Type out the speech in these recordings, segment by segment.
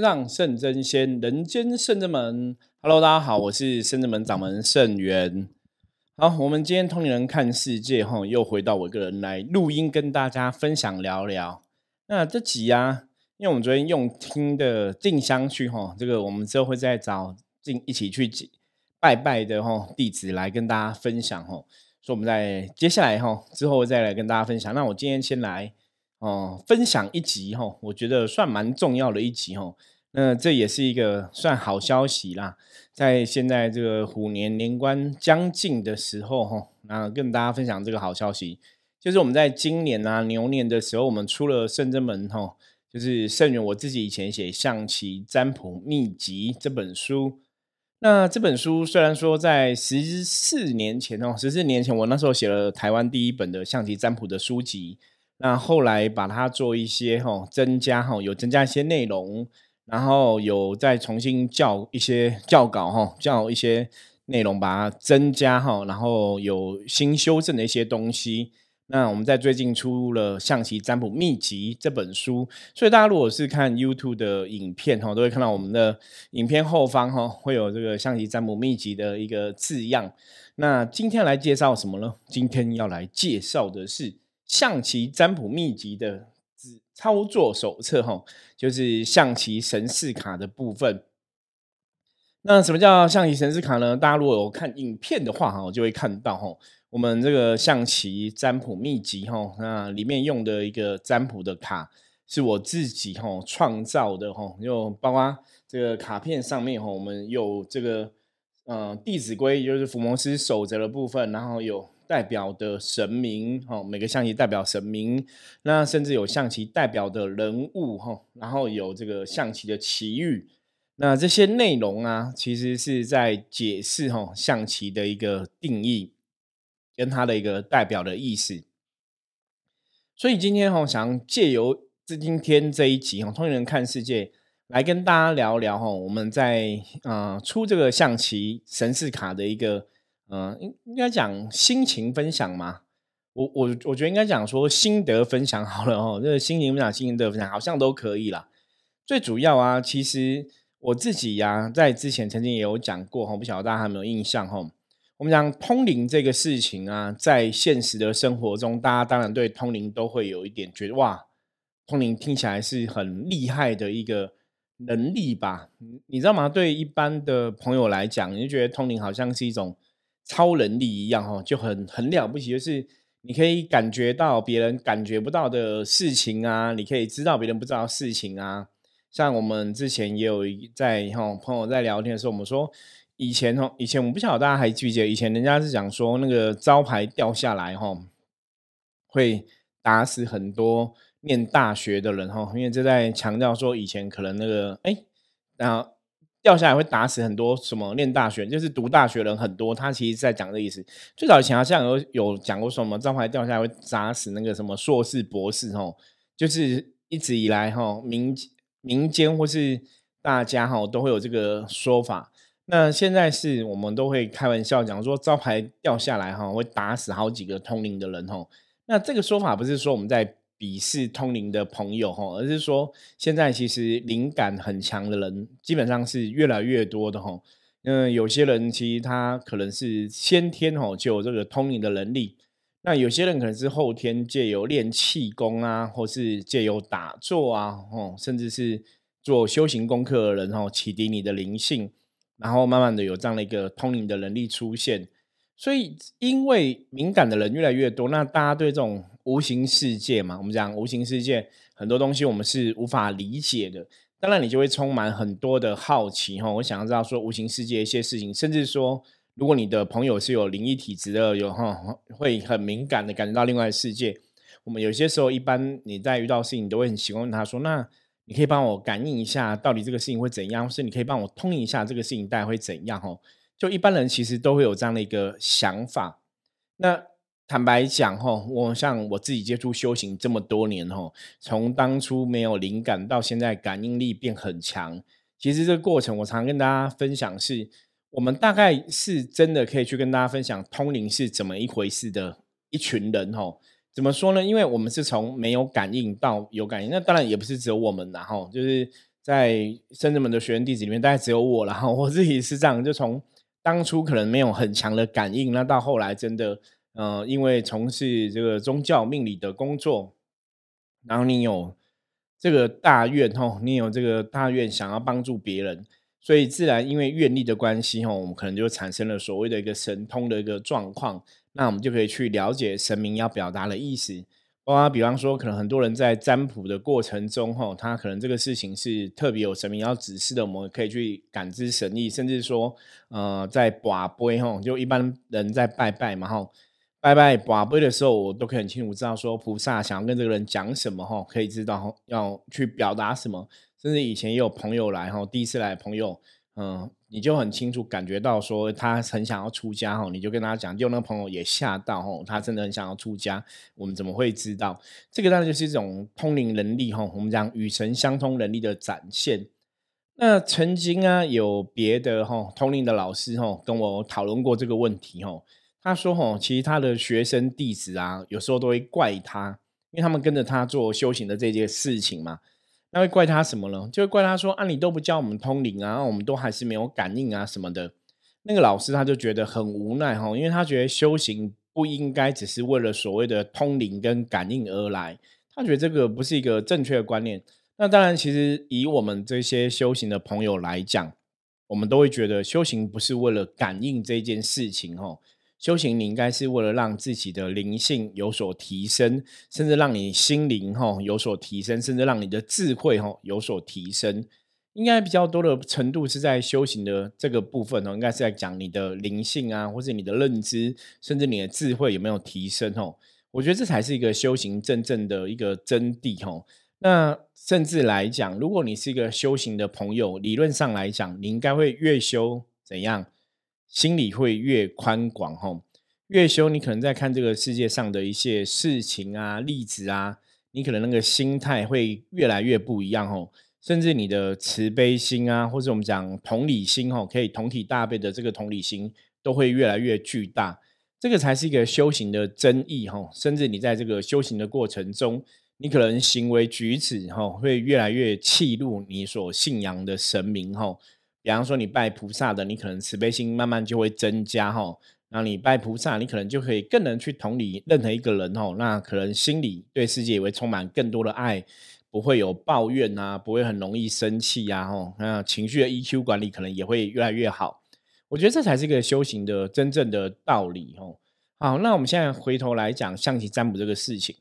让圣真仙，人间圣真门。Hello，大家好，我是圣真门掌门圣元。好，我们今天通灵人看世界，哈，又回到我一个人来录音，跟大家分享聊聊。那这集啊，因为我们昨天用听的进香去，哈，这个我们之后会再找进一起去拜拜的哈弟子来跟大家分享，哈。所以我们在接下来哈之后再来跟大家分享。那我今天先来。哦，分享一集哈，我觉得算蛮重要的一集哈。那这也是一个算好消息啦，在现在这个虎年年关将近的时候哈，那跟大家分享这个好消息，就是我们在今年啊牛年的时候，我们出了圣真门哈，就是圣元我自己以前写象棋占卜秘籍这本书。那这本书虽然说在十四年前哦，十四年前我那时候写了台湾第一本的象棋占卜的书籍。那后来把它做一些哈增加哈，有增加一些内容，然后有再重新教一些教稿哈，教一些内容把它增加哈，然后有新修正的一些东西。那我们在最近出了象棋占卜秘籍这本书，所以大家如果是看 YouTube 的影片哈，都会看到我们的影片后方哈会有这个象棋占卜秘籍的一个字样。那今天来介绍什么呢？今天要来介绍的是。象棋占卜秘籍的操作手册，哈，就是象棋神士卡的部分。那什么叫象棋神士卡呢？大家如果有看影片的话，哈，就会看到，哈，我们这个象棋占卜秘籍，哈，那里面用的一个占卜的卡，是我自己，哈，创造的，哈，就包括这个卡片上面，哈，我们有这个，嗯，《弟子规》，就是伏魔师守则的部分，然后有。代表的神明哈，每个象棋代表神明，那甚至有象棋代表的人物哈，然后有这个象棋的奇遇，那这些内容啊，其实是在解释哈象棋的一个定义跟它的一个代表的意思。所以今天哈，想借由这今天这一集哈，通人看世界来跟大家聊聊哈，我们在啊出这个象棋神士卡的一个。嗯，应应该讲心情分享嘛？我我我觉得应该讲说心得分享好了哦。这个心情分享、心得分享好像都可以啦。最主要啊，其实我自己呀，在之前曾经也有讲过哈，不晓得大家有没有印象哈？我们讲通灵这个事情啊，在现实的生活中，大家当然对通灵都会有一点觉得哇，通灵听起来是很厉害的一个能力吧？你知道吗？对一般的朋友来讲，你就觉得通灵好像是一种。超能力一样哈，就很很了不起，就是你可以感觉到别人感觉不到的事情啊，你可以知道别人不知道事情啊。像我们之前也有在哈朋友在聊天的时候，我们说以前哈以前我不晓得大家还记不记得，以前人家是讲说那个招牌掉下来哈，会打死很多念大学的人哈，因为这在强调说以前可能那个哎那。掉下来会打死很多什么念大学，就是读大学人很多。他其实在讲这意思。最早以前好像有有讲过什么招牌掉下来会砸死那个什么硕士博士哦，就是一直以来哈民民间或是大家哈都会有这个说法。那现在是我们都会开玩笑讲说招牌掉下来哈会打死好几个通灵的人哦。那这个说法不是说我们在。鄙视通灵的朋友哈，而是说现在其实灵感很强的人基本上是越来越多的哈。嗯，有些人其实他可能是先天哈就有这个通灵的能力，那有些人可能是后天借由练气功啊，或是借由打坐啊，哦，甚至是做修行功课的人哈，启迪你的灵性，然后慢慢的有这样的一个通灵的能力出现。所以，因为敏感的人越来越多，那大家对这种无形世界嘛，我们讲无形世界很多东西我们是无法理解的。当然，你就会充满很多的好奇哈。我想要知道说无形世界一些事情，甚至说，如果你的朋友是有灵异体质的，有哈会很敏感的感觉到另外的世界。我们有些时候，一般你在遇到事情，你都会很喜欢问他说：“那你可以帮我感应一下，到底这个事情会怎样？或是你可以帮我通一下这个事情大概会怎样？”哦。就一般人其实都会有这样的一个想法。那坦白讲，哈，我像我自己接触修行这么多年，哈，从当初没有灵感到现在感应力变很强，其实这个过程我常跟大家分享，是我们大概是真的可以去跟大家分享通灵是怎么一回事的一群人，哈。怎么说呢？因为我们是从没有感应到有感应，那当然也不是只有我们，然后就是在圣人们的学员弟子里面，大概只有我然后我自己是这样，就从当初可能没有很强的感应，那到后来真的，呃，因为从事这个宗教命理的工作，然后你有这个大愿吼，你有这个大愿想要帮助别人。所以自然因为愿力的关系，哈，我们可能就产生了所谓的一个神通的一个状况。那我们就可以去了解神明要表达的意思。包括比方说，可能很多人在占卜的过程中，哈，他可能这个事情是特别有神明要指示的，我们可以去感知神意。甚至说，呃，在卜杯，哈，就一般人在拜拜嘛，哈，拜拜卜杯的时候，我都可以很清楚知道说，菩萨想要跟这个人讲什么，哈，可以知道要去表达什么。甚至以前也有朋友来哈，第一次来朋友，嗯，你就很清楚感觉到说他很想要出家哈，你就跟他讲，就那个朋友也吓到哈，他真的很想要出家，我们怎么会知道？这个当然就是一种通灵能力哈，我们讲与神相通能力的展现。那曾经啊，有别的哈通灵的老师哈跟我讨论过这个问题哈，他说哈，其实他的学生弟子啊，有时候都会怪他，因为他们跟着他做修行的这件事情嘛。那会怪他什么呢？就会怪他说：“啊，你都不教我们通灵啊，我们都还是没有感应啊什么的。”那个老师他就觉得很无奈哈，因为他觉得修行不应该只是为了所谓的通灵跟感应而来，他觉得这个不是一个正确的观念。那当然，其实以我们这些修行的朋友来讲，我们都会觉得修行不是为了感应这件事情哈。修行，你应该是为了让自己的灵性有所提升，甚至让你心灵哈有所提升，甚至让你的智慧哈有所提升。应该比较多的程度是在修行的这个部分哦，应该是在讲你的灵性啊，或者你的认知，甚至你的智慧有没有提升哦。我觉得这才是一个修行真正的一个真谛哦。那甚至来讲，如果你是一个修行的朋友，理论上来讲，你应该会越修怎样？心里会越宽广哈，越修你可能在看这个世界上的一些事情啊、例子啊，你可能那个心态会越来越不一样哈，甚至你的慈悲心啊，或者我们讲同理心哈，可以同体大悲的这个同理心都会越来越巨大，这个才是一个修行的真意哈。甚至你在这个修行的过程中，你可能行为举止哈会越来越契入你所信仰的神明哈。比方说，你拜菩萨的，你可能慈悲心慢慢就会增加哈。然后你拜菩萨，你可能就可以更能去同理任何一个人哈。那可能心里对世界也会充满更多的爱，不会有抱怨啊，不会很容易生气呀哈。那情绪的 EQ 管理可能也会越来越好。我觉得这才是一个修行的真正的道理哦。好，那我们现在回头来讲象棋占卜这个事情，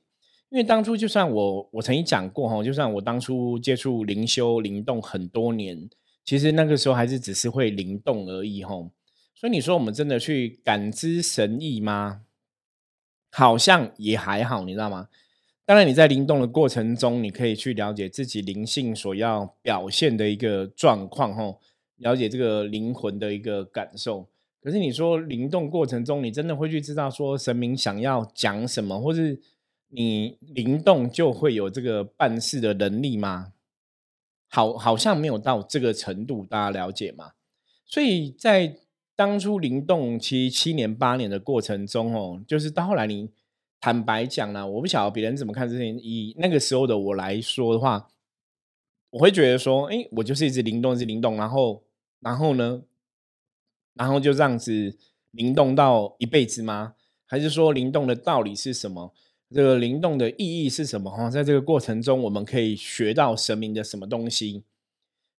因为当初就算我我曾经讲过哈，就算我当初接触灵修灵动很多年。其实那个时候还是只是会灵动而已吼，所以你说我们真的去感知神意吗？好像也还好，你知道吗？当然你在灵动的过程中，你可以去了解自己灵性所要表现的一个状况吼，了解这个灵魂的一个感受。可是你说灵动过程中，你真的会去知道说神明想要讲什么，或是你灵动就会有这个办事的能力吗？好，好像没有到这个程度，大家了解吗？所以在当初灵动期七年八年的过程中，哦，就是到后来，你坦白讲呢，我不晓得别人怎么看这件。以那个时候的我来说的话，我会觉得说，哎，我就是一直灵动，一直灵动，然后，然后呢，然后就这样子灵动到一辈子吗？还是说灵动的道理是什么？这个灵动的意义是什么？哈，在这个过程中，我们可以学到神明的什么东西？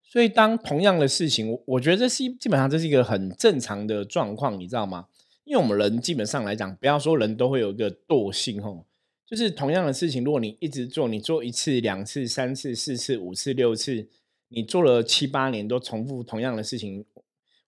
所以，当同样的事情，我我觉得这是基本上这是一个很正常的状况，你知道吗？因为我们人基本上来讲，不要说人都会有一个惰性，哈，就是同样的事情，如果你一直做，你做一次、两次、三次、四次、五次、六次，你做了七八年都重复同样的事情。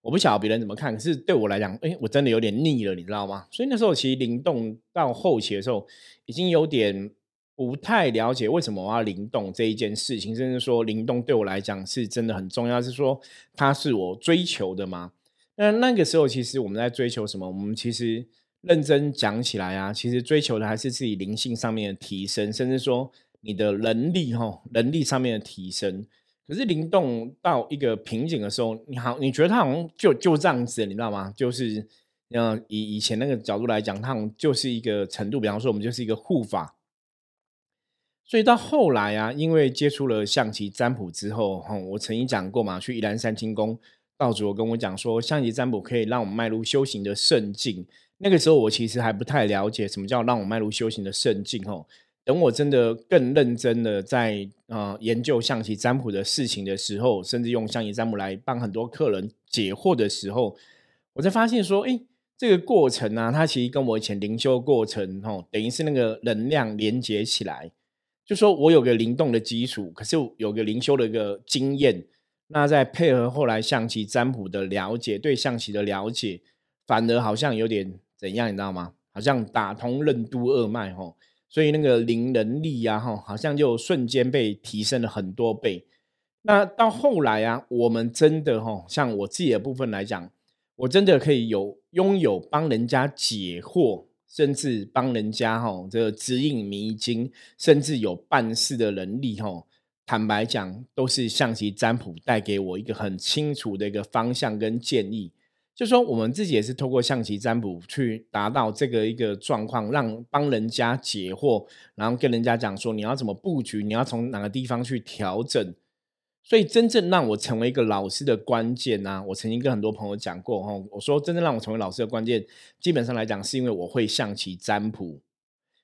我不晓得别人怎么看，可是对我来讲，哎，我真的有点腻了，你知道吗？所以那时候其实灵动到后期的时候，已经有点不太了解为什么我要灵动这一件事情，甚至说灵动对我来讲是真的很重要，是说它是我追求的吗？那那个时候其实我们在追求什么？我们其实认真讲起来啊，其实追求的还是自己灵性上面的提升，甚至说你的能力哈，能力上面的提升。可是灵动到一个瓶颈的时候，你好，你觉得它好像就就这样子，你知道吗？就是嗯以以前那个角度来讲，它好像就是一个程度。比方说，我们就是一个护法，所以到后来啊，因为接触了象棋占卜之后，哈，我曾经讲过嘛，去宜兰三清宫，道主跟我讲说，象棋占卜可以让我们迈入修行的圣境。那个时候我其实还不太了解什么叫让我迈入修行的圣境，哦。等我真的更认真的在啊研究象棋占卜的事情的时候，甚至用象棋占卜来帮很多客人解惑的时候，我才发现说，哎。这个过程呢，它其实跟我以前灵修过程，吼，等于是那个能量连接起来。就说我有个灵动的基础，可是有个灵修的一个经验，那再配合后来象棋占卜的了解，对象棋的了解，反而好像有点怎样，你知道吗？好像打通任督二脉，吼，所以那个灵能力呀，吼，好像就瞬间被提升了很多倍。那到后来啊，我们真的，吼，像我自己的部分来讲。我真的可以有拥有帮人家解惑，甚至帮人家哈这个指引迷津，甚至有办事的能力哈。坦白讲，都是象棋占卜带给我一个很清楚的一个方向跟建议。就说我们自己也是透过象棋占卜去达到这个一个状况，让帮人家解惑，然后跟人家讲说你要怎么布局，你要从哪个地方去调整。所以，真正让我成为一个老师的关键呢，我曾经跟很多朋友讲过哈，我说真正让我成为老师的关键，基本上来讲，是因为我会象棋占卜。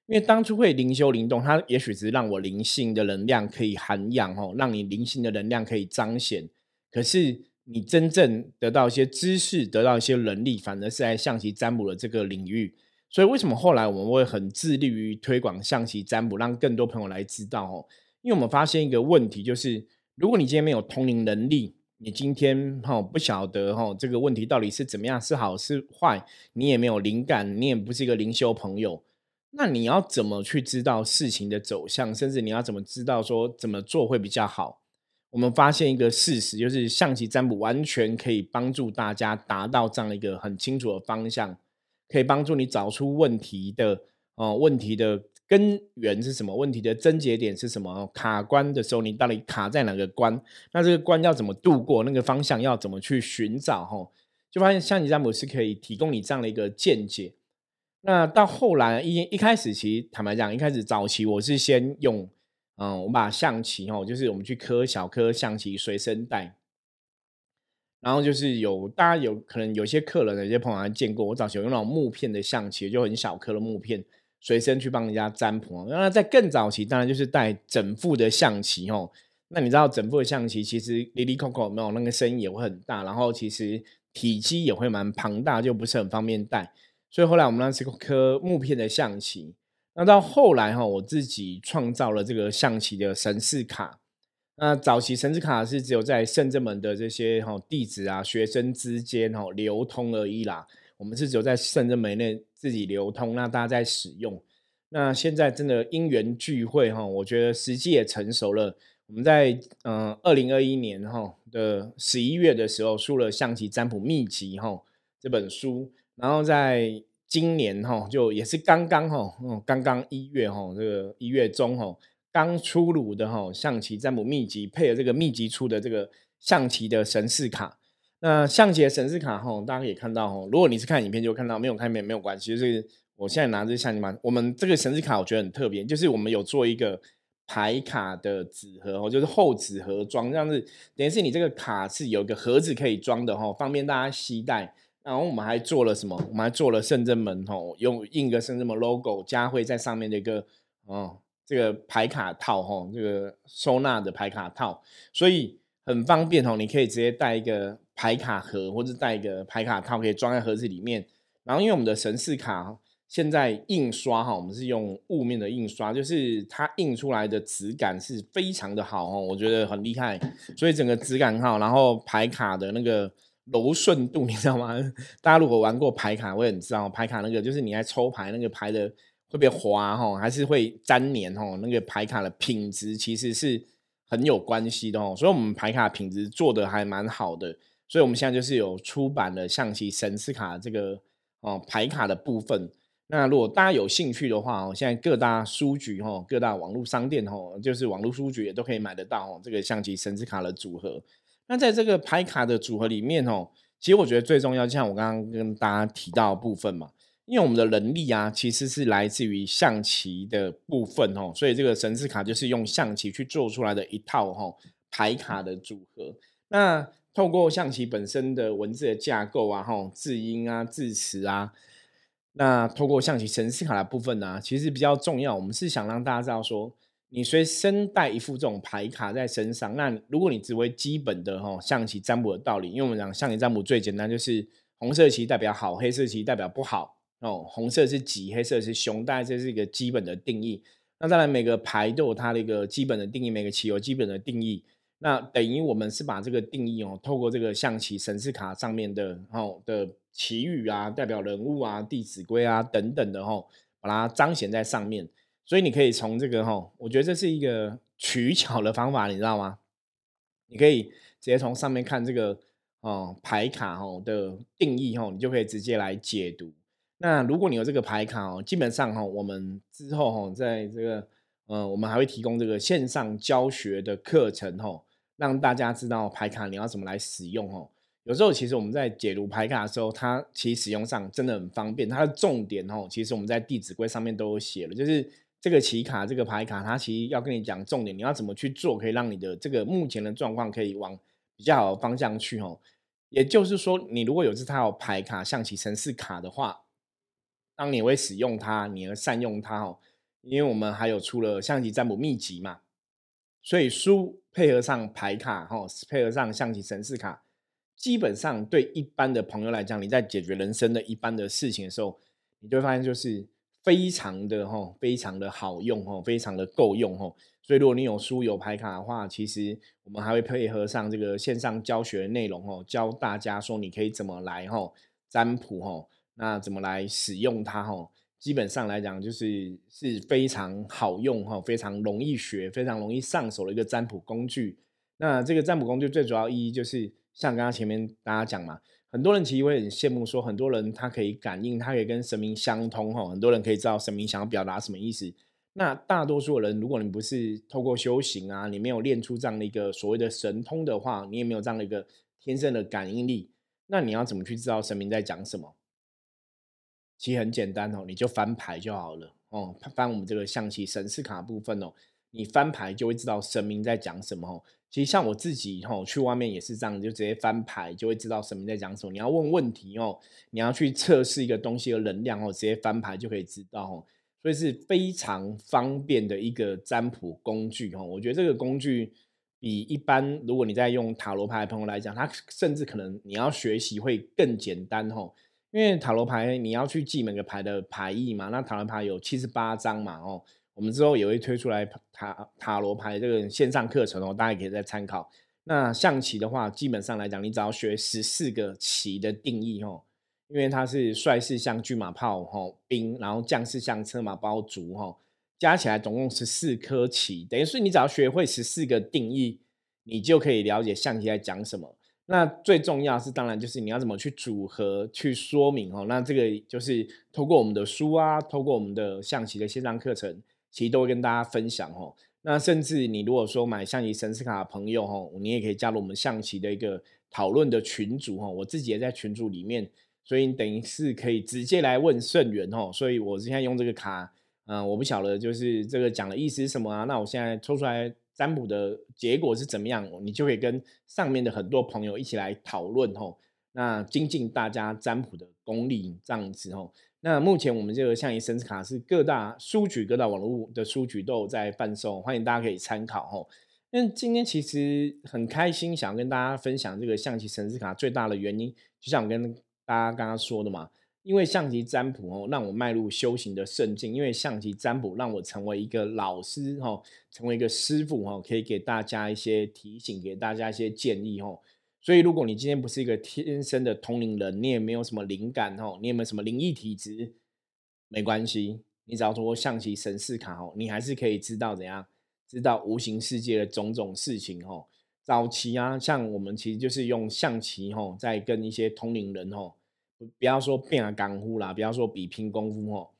因为当初会灵修灵动，它也许只是让我灵性的能量可以涵养哦，让你灵性的能量可以彰显。可是，你真正得到一些知识，得到一些能力，反而是在象棋占卜的这个领域。所以，为什么后来我们会很致力于推广象棋占卜，让更多朋友来知道哦？因为我们发现一个问题，就是。如果你今天没有通灵能力，你今天哈不晓得哈这个问题到底是怎么样，是好是坏，你也没有灵感，你也不是一个灵修朋友，那你要怎么去知道事情的走向，甚至你要怎么知道说怎么做会比较好？我们发现一个事实，就是象棋占卜完全可以帮助大家达到这样一个很清楚的方向，可以帮助你找出问题的哦问题的。根源是什么？问题的症结点是什么？卡关的时候，你到底卡在哪个关？那这个关要怎么度过？那个方向要怎么去寻找？哈，就发现象棋占卜是可以提供你这样的一个见解。那到后来一一开始，其实坦白讲，一开始早期我是先用，嗯，我把象棋哈，就是我们去磕小颗象棋随身带，然后就是有大家有可能有些客人、有些朋友还见过我早期用那种木片的象棋，就很小颗的木片。随身去帮人家占卜，那在更早期，当然就是带整副的象棋哦。那你知道整副的象棋其实里里扣扣没有那个声音也会很大，然后其实体积也会蛮庞大，就不是很方便带。所以后来我们那是颗木片的象棋。那到后来哈，我自己创造了这个象棋的神士卡。那早期神士卡是只有在圣正门的这些哈弟子啊、学生之间哈流通而已啦。我们是只有在圣正门内。自己流通，那大家在使用。那现在真的因缘聚会哈，我觉得时机也成熟了。我们在嗯二零二一年哈的十一月的时候，出了《象棋占卜秘籍》哈这本书，然后在今年哈就也是刚刚哈嗯刚刚一月哈这个一月中哈刚出炉的哈《象棋占卜秘籍》，配合这个秘籍出的这个象棋的神士卡。那象棋的神士卡哈，大家可以看到哈，如果你是看影片就看到，没有看影片没有关系。就是我现在拿着象棋嘛，我们这个神士卡我觉得很特别，就是我们有做一个牌卡的纸盒哦，就是厚纸盒装，这样子等于是你这个卡是有一个盒子可以装的哈，方便大家携带。然后我们还做了什么？我们还做了圣正门哦，用印个圣正门 logo，加会在上面的一个哦，这个牌卡套哈，这个收纳的牌卡套，所以很方便哦，你可以直接带一个。牌卡盒或者带一个牌卡套，可以装在盒子里面。然后，因为我们的神士卡现在印刷哈，我们是用雾面的印刷，就是它印出来的质感是非常的好哦，我觉得很厉害。所以整个质感很好，然后牌卡的那个柔顺度，你知道吗？大家如果玩过牌卡，会很知道牌卡那个就是你在抽牌那个牌的会不会滑哈，还是会粘黏哈？那个牌卡的品质其实是很有关系的哦。所以我们牌卡品质做的还蛮好的。所以，我们现在就是有出版了象棋神士卡这个哦牌卡的部分。那如果大家有兴趣的话哦，现在各大书局哈、各大网络商店哈，就是网络书局也都可以买得到哦。这个象棋神士卡的组合。那在这个牌卡的组合里面哦，其实我觉得最重要，就像我刚刚跟大家提到部分嘛，因为我们的能力啊，其实是来自于象棋的部分哦，所以这个神士卡就是用象棋去做出来的一套哈牌卡的组合。那透过象棋本身的文字的架构啊，哈字音啊字词啊，那透过象棋神士卡的部分呢，其实比较重要。我们是想让大家知道说，你随身带一副这种牌卡在身上，那如果你只会基本的哈象棋占卜的道理，因为我们讲象棋占卜最简单就是红色棋代表好，黑色棋代表不好。哦，红色是吉，黑色是凶，大概这是一个基本的定义。那当然，每个牌都有它的一个基本的定义，每个棋有基本的定义。那等于我们是把这个定义哦，透过这个象棋神士卡上面的哦的棋语啊，代表人物啊、弟子规啊等等的哦，把它彰显在上面。所以你可以从这个哈，我觉得这是一个取巧的方法，你知道吗？你可以直接从上面看这个哦牌卡哦的定义哦，你就可以直接来解读。那如果你有这个牌卡哦，基本上哈，我们之后哈，在这个呃，我们还会提供这个线上教学的课程哦，让大家知道牌卡你要怎么来使用哦。有时候其实我们在解读牌卡的时候，它其实使用上真的很方便。它的重点哦，其实我们在弟子规上面都有写了，就是这个棋卡、这个牌卡，它其实要跟你讲重点，你要怎么去做，可以让你的这个目前的状况可以往比较好的方向去哦。也就是说，你如果有这套牌卡、象棋城市卡的话，当你会使用它，你要善用它哦，因为我们还有出了象棋占卜秘籍嘛，所以书配合上牌卡哈，配合上象棋神士卡，基本上对一般的朋友来讲，你在解决人生的一般的事情的时候，你就会发现就是非常的哈，非常的好用哈，非常的够用哈。所以如果你有书有牌卡的话，其实我们还会配合上这个线上教学内容哦，教大家说你可以怎么来哈占卜哈。那怎么来使用它？哈，基本上来讲，就是是非常好用哈，非常容易学，非常容易上手的一个占卜工具。那这个占卜工具最主要意义就是，像刚刚前面大家讲嘛，很多人其实会很羡慕，说很多人他可以感应，他可以跟神明相通哈，很多人可以知道神明想要表达什么意思。那大多数人，如果你不是透过修行啊，你没有练出这样的一个所谓的神通的话，你也没有这样的一个天生的感应力，那你要怎么去知道神明在讲什么？其实很简单哦，你就翻牌就好了哦。翻我们这个象棋神士卡部分哦，你翻牌就会知道神明在讲什么哦。其实像我自己哦，去外面也是这样，就直接翻牌就会知道神明在讲什么。你要问问题哦，你要去测试一个东西的能量哦，直接翻牌就可以知道哦。所以是非常方便的一个占卜工具哦。我觉得这个工具比一般如果你在用塔罗牌的朋友来讲，它甚至可能你要学习会更简单哦。因为塔罗牌你要去记每个牌的牌意嘛，那塔罗牌有七十八张嘛，哦，我们之后也会推出来塔塔罗牌这个线上课程哦，大家可以再参考。那象棋的话，基本上来讲，你只要学十四个棋的定义哦，因为它是帅士像车马炮吼兵，然后将士像车马包卒吼，加起来总共十四颗棋，等于是你只要学会十四个定义，你就可以了解象棋在讲什么。那最重要是，当然就是你要怎么去组合、去说明哦。那这个就是透过我们的书啊，透过我们的象棋的线上课程，其实都会跟大家分享哦。那甚至你如果说买象棋神士卡的朋友哦，你也可以加入我们象棋的一个讨论的群组哦。我自己也在群组里面，所以你等于是可以直接来问圣元哦。所以我现在用这个卡，嗯，我不晓得就是这个讲的意思是什么啊？那我现在抽出来。占卜的结果是怎么样？你就可以跟上面的很多朋友一起来讨论吼，那精进大家占卜的功力这样子吼。那目前我们这个象棋神卡是各大书局、各大网络的书局都有在贩售，欢迎大家可以参考吼。那今天其实很开心，想跟大家分享这个象棋神卡最大的原因，就像我跟大家刚刚说的嘛。因为象棋占卜哦，让我迈入修行的圣境；因为象棋占卜让我成为一个老师哦，成为一个师傅哦，可以给大家一些提醒，给大家一些建议哦。所以，如果你今天不是一个天生的通灵人，你也没有什么灵感哦，你也没有什么灵异体质？没关系，你只要通过象棋神士卡哦，你还是可以知道怎样，知道无形世界的种种事情哦。早期啊，像我们其实就是用象棋哦，在跟一些通灵人哦。不要说变啊干呼啦，不要说比拼功夫哦。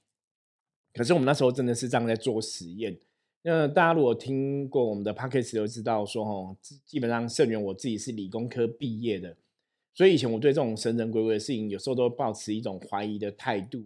可是我们那时候真的是这样在做实验。那大家如果听过我们的 p o c k e 都知道说哦，基本上圣元我自己是理工科毕业的，所以以前我对这种神神鬼鬼的事情，有时候都保持一种怀疑的态度。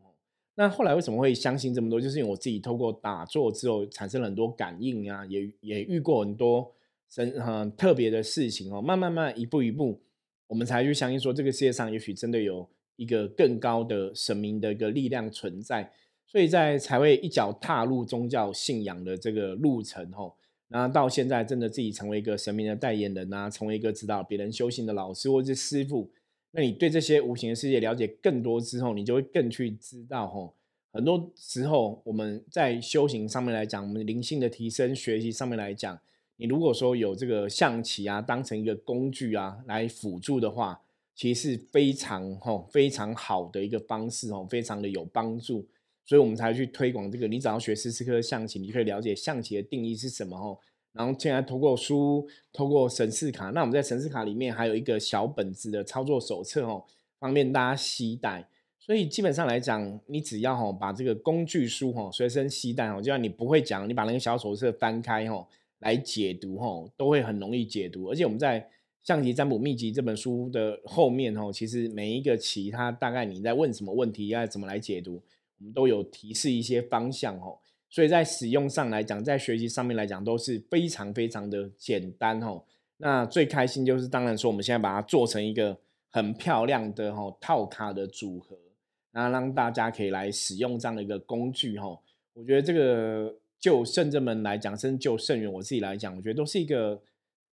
那后来为什么会相信这么多？就是因为我自己透过打坐之后产生了很多感应啊，也也遇过很多神很特别的事情哦。慢慢慢一步一步，我们才去相信说，这个世界上也许真的有一个更高的神明的一个力量存在，所以在才会一脚踏入宗教信仰的这个路程吼。然后到现在，真的自己成为一个神明的代言人啊，成为一个指导别人修行的老师或者是师傅。那你对这些无形的世界了解更多之后，你就会更去知道，吼，很多时候我们在修行上面来讲，我们灵性的提升、学习上面来讲，你如果说有这个象棋啊，当成一个工具啊来辅助的话，其实是非常吼非常好的一个方式哦，非常的有帮助，所以我们才去推广这个。你只要学十四颗象棋，你就可以了解象棋的定义是什么哦。然后现在通过书，通过神士卡，那我们在神士卡里面还有一个小本子的操作手册哦，方便大家携带。所以基本上来讲，你只要哈把这个工具书哈随身携带哦，就像你不会讲，你把那个小手册翻开哈来解读哈，都会很容易解读。而且我们在象棋占卜秘籍这本书的后面哦，其实每一个棋它大概你在问什么问题，要怎么来解读，我们都有提示一些方向哦。所以在使用上来讲，在学习上面来讲都是非常非常的简单哦。那最开心就是当然说，我们现在把它做成一个很漂亮的哈套卡的组合，然后让大家可以来使用这样的一个工具哈。我觉得这个就圣正门来讲，甚至就圣元我自己来讲，我觉得都是一个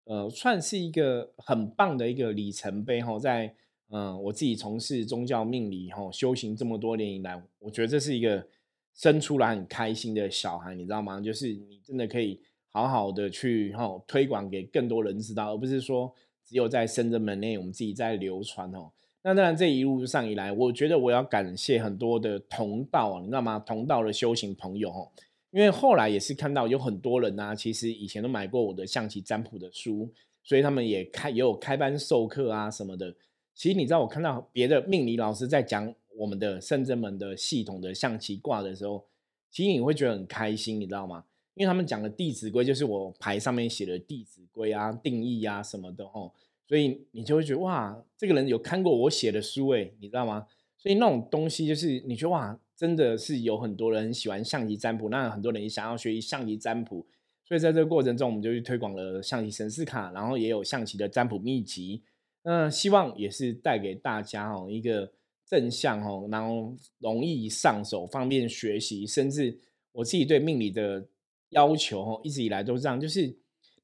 呃，算是一个很棒的一个里程碑哈。在嗯，我自己从事宗教命理哈，修行这么多年以来，我觉得这是一个。生出来很开心的小孩，你知道吗？就是你真的可以好好的去哈推广给更多人知道，而不是说只有在深圳门内我们自己在流传哦。那当然这一路上以来，我觉得我要感谢很多的同道啊，你知道吗？同道的修行朋友哦，因为后来也是看到有很多人啊，其实以前都买过我的象棋占卜的书，所以他们也开也有开班授课啊什么的。其实你知道，我看到别的命理老师在讲。我们的圣真门的系统的象棋卦的时候，其实你会觉得很开心，你知道吗？因为他们讲的《弟子规》就是我牌上面写的《弟子规》啊、定义啊什么的吼，所以你就会觉得哇，这个人有看过我写的书诶，你知道吗？所以那种东西就是你觉得哇，真的是有很多人喜欢象棋占卜，那很多人也想要学习象棋占卜，所以在这个过程中，我们就去推广了象棋神士卡，然后也有象棋的占卜秘籍，那希望也是带给大家哦一个。正向哦，然后容易上手，方便学习，甚至我自己对命理的要求哦，一直以来都是这样，就是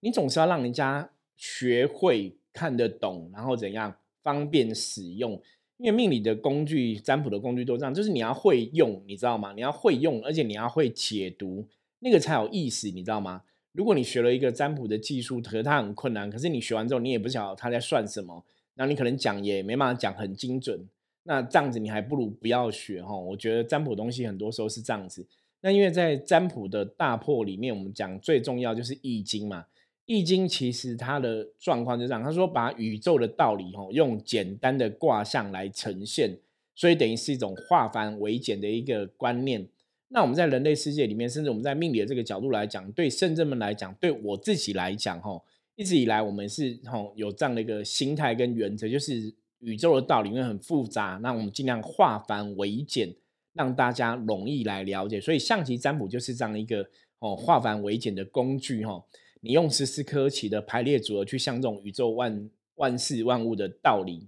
你总是要让人家学会看得懂，然后怎样方便使用。因为命理的工具、占卜的工具都这样，就是你要会用，你知道吗？你要会用，而且你要会解读，那个才有意思，你知道吗？如果你学了一个占卜的技术，可是它很困难，可是你学完之后，你也不晓得他在算什么，然后你可能讲也没办法讲很精准。那这样子你还不如不要学哈，我觉得占卜东西很多时候是这样子。那因为在占卜的大破里面，我们讲最重要就是易经嘛。易经其实它的状况就这样，他说把宇宙的道理哈用简单的卦象来呈现，所以等于是一种化繁为简的一个观念。那我们在人类世界里面，甚至我们在命理的这个角度来讲，对圣人们来讲，对我自己来讲哈，一直以来我们是哈有这样的一个心态跟原则，就是。宇宙的道理因为很复杂，那我们尽量化繁为简，让大家容易来了解。所以象棋占卜就是这样一个哦化繁为简的工具哈。你用十四颗棋的排列组合去像这种宇宙万万事万物的道理，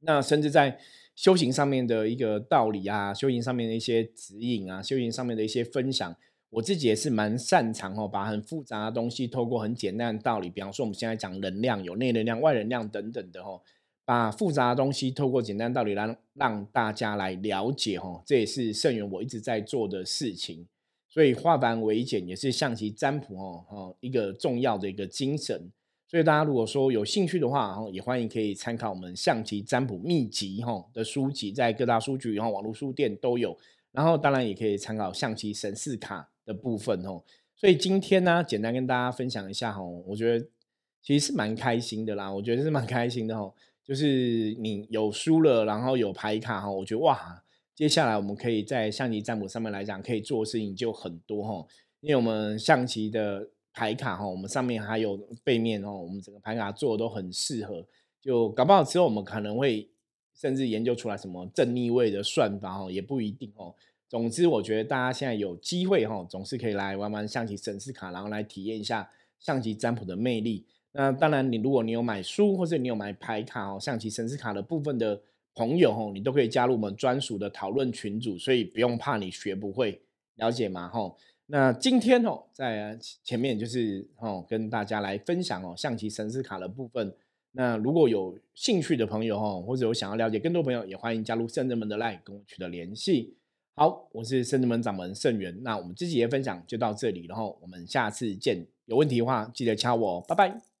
那甚至在修行上面的一个道理啊，修行上面的一些指引啊，修行上面的一些分享，我自己也是蛮擅长哦，把很复杂的东西透过很简单的道理，比方说我们现在讲能量，有内能量、外能量等等的哦。把复杂的东西透过简单道理让让大家来了解哦，这也是圣元我一直在做的事情。所以化繁为简也是象棋占卜哦哦一个重要的一个精神。所以大家如果说有兴趣的话，哈，也欢迎可以参考我们象棋占卜秘籍哈的书籍，在各大书局然后网络书店都有。然后当然也可以参考象棋神士卡的部分哦。所以今天呢，简单跟大家分享一下哈，我觉得其实是蛮开心的啦，我觉得是蛮开心的哈。就是你有输了，然后有牌卡哈，我觉得哇，接下来我们可以在象棋占卜上面来讲，可以做的事情就很多哈。因为我们象棋的牌卡哈，我们上面还有背面哦，我们整个牌卡做的都很适合。就搞不好之后我们可能会甚至研究出来什么正逆位的算法哦，也不一定哦。总之，我觉得大家现在有机会哈，总是可以来玩玩象棋神士卡，然后来体验一下象棋占卜的魅力。那当然，你如果你有买书或者你有买牌卡哦，象棋神士卡的部分的朋友哦，你都可以加入我们专属的讨论群组，所以不用怕你学不会，了解吗？吼，那今天哦，在前面就是哦，跟大家来分享哦，象棋神士卡的部分。那如果有兴趣的朋友哦，或者有想要了解更多朋友，也欢迎加入圣人门的 LINE 跟我取得联系。好，我是圣人门掌门圣元，那我们这期的分享就到这里，然后我们下次见。有问题的话，记得敲我，哦拜拜。